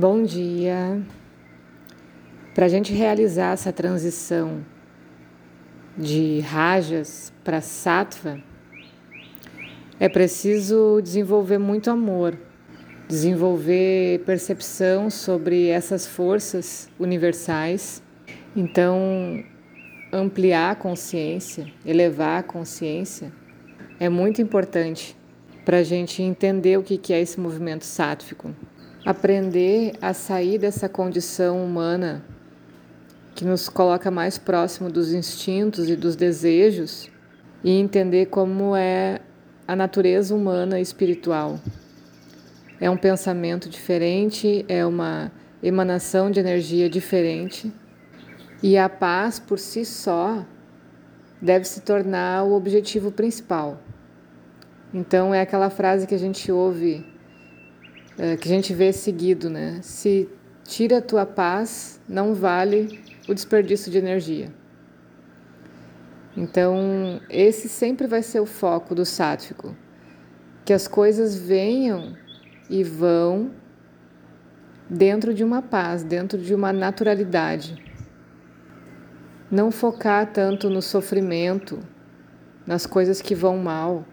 Bom dia. Para a gente realizar essa transição de rajas para sattva, é preciso desenvolver muito amor, desenvolver percepção sobre essas forças universais. Então, ampliar a consciência, elevar a consciência, é muito importante para a gente entender o que é esse movimento sátfico aprender a sair dessa condição humana que nos coloca mais próximo dos instintos e dos desejos e entender como é a natureza humana e espiritual. É um pensamento diferente, é uma emanação de energia diferente e a paz por si só deve se tornar o objetivo principal. Então é aquela frase que a gente ouve é, que a gente vê seguido, né? Se tira a tua paz, não vale o desperdício de energia. Então, esse sempre vai ser o foco do sático, que as coisas venham e vão dentro de uma paz, dentro de uma naturalidade. Não focar tanto no sofrimento, nas coisas que vão mal.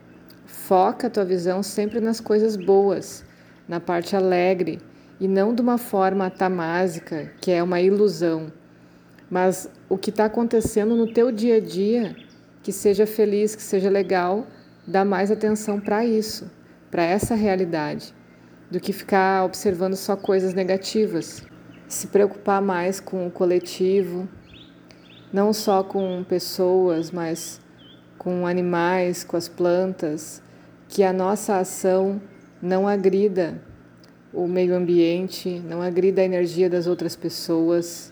Foca a tua visão sempre nas coisas boas na parte alegre e não de uma forma tamásica, que é uma ilusão, mas o que está acontecendo no teu dia a dia, que seja feliz, que seja legal, dá mais atenção para isso, para essa realidade, do que ficar observando só coisas negativas. Se preocupar mais com o coletivo, não só com pessoas, mas com animais, com as plantas, que a nossa ação não agrida o meio ambiente, não agrida a energia das outras pessoas.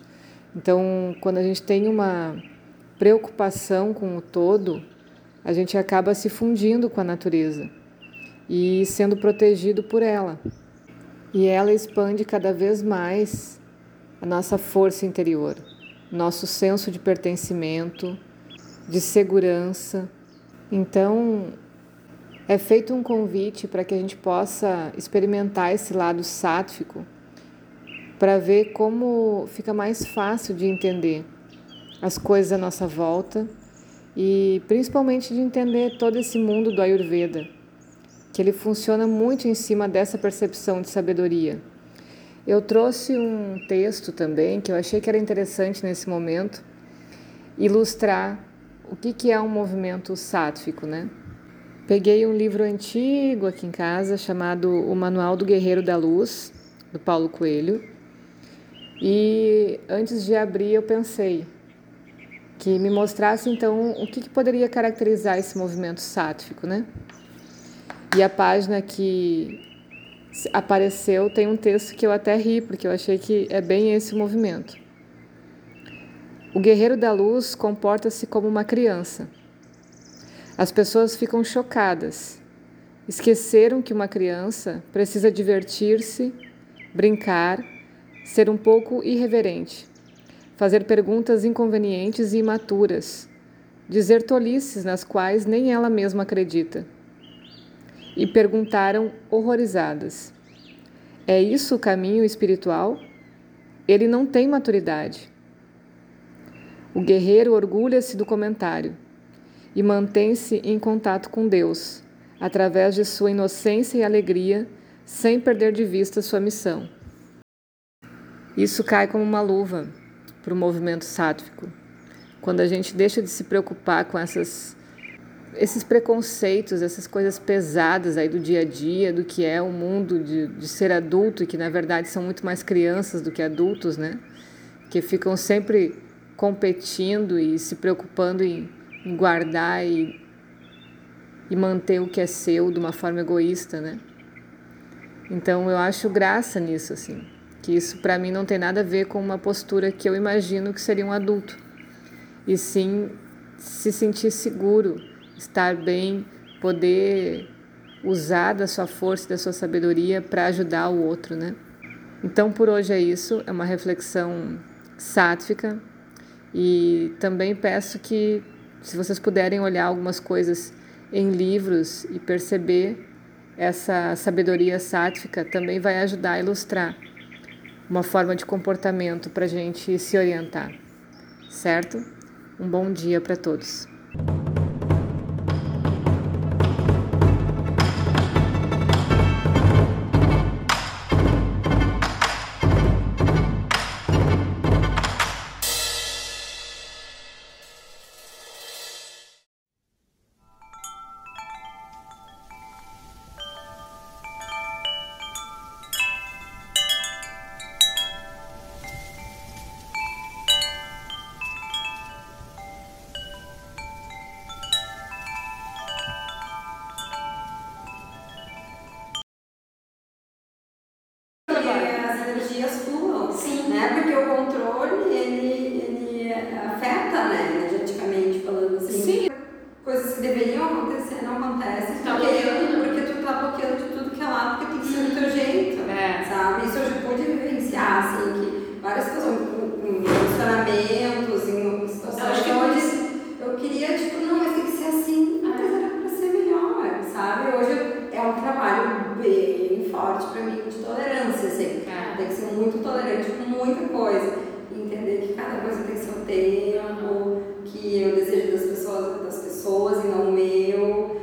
Então, quando a gente tem uma preocupação com o todo, a gente acaba se fundindo com a natureza e sendo protegido por ela. E ela expande cada vez mais a nossa força interior, nosso senso de pertencimento, de segurança. Então, é feito um convite para que a gente possa experimentar esse lado sátfico, para ver como fica mais fácil de entender as coisas à nossa volta e principalmente de entender todo esse mundo do Ayurveda, que ele funciona muito em cima dessa percepção de sabedoria. Eu trouxe um texto também que eu achei que era interessante nesse momento ilustrar o que, é um movimento sátfico, né? Peguei um livro antigo aqui em casa chamado O Manual do Guerreiro da Luz, do Paulo Coelho. E antes de abrir, eu pensei que me mostrasse então o que, que poderia caracterizar esse movimento sático, né? E a página que apareceu tem um texto que eu até ri, porque eu achei que é bem esse o movimento. O guerreiro da luz comporta-se como uma criança as pessoas ficam chocadas. Esqueceram que uma criança precisa divertir-se, brincar, ser um pouco irreverente, fazer perguntas inconvenientes e imaturas, dizer tolices nas quais nem ela mesma acredita. E perguntaram horrorizadas: É isso o caminho espiritual? Ele não tem maturidade. O guerreiro orgulha-se do comentário e mantém-se em contato com Deus, através de sua inocência e alegria, sem perder de vista sua missão. Isso cai como uma luva para o movimento sátvico. Quando a gente deixa de se preocupar com essas esses preconceitos, essas coisas pesadas aí do dia a dia, do que é o mundo de, de ser adulto, e que na verdade são muito mais crianças do que adultos, né? Que ficam sempre competindo e se preocupando em guardar e, e manter o que é seu de uma forma egoísta, né? Então eu acho graça nisso, assim, que isso para mim não tem nada a ver com uma postura que eu imagino que seria um adulto, e sim se sentir seguro, estar bem, poder usar da sua força e da sua sabedoria para ajudar o outro, né? Então por hoje é isso, é uma reflexão sátrica e também peço que se vocês puderem olhar algumas coisas em livros e perceber essa sabedoria sática, também vai ajudar a ilustrar uma forma de comportamento para a gente se orientar, certo? Um bom dia para todos. né? Porque o controle, ele, ele afeta, né? Energeticamente falando assim. Sim. Coisas que deveriam acontecer não acontecem. Tá porque... tempo, que eu desejo das pessoas, das pessoas e não o meu.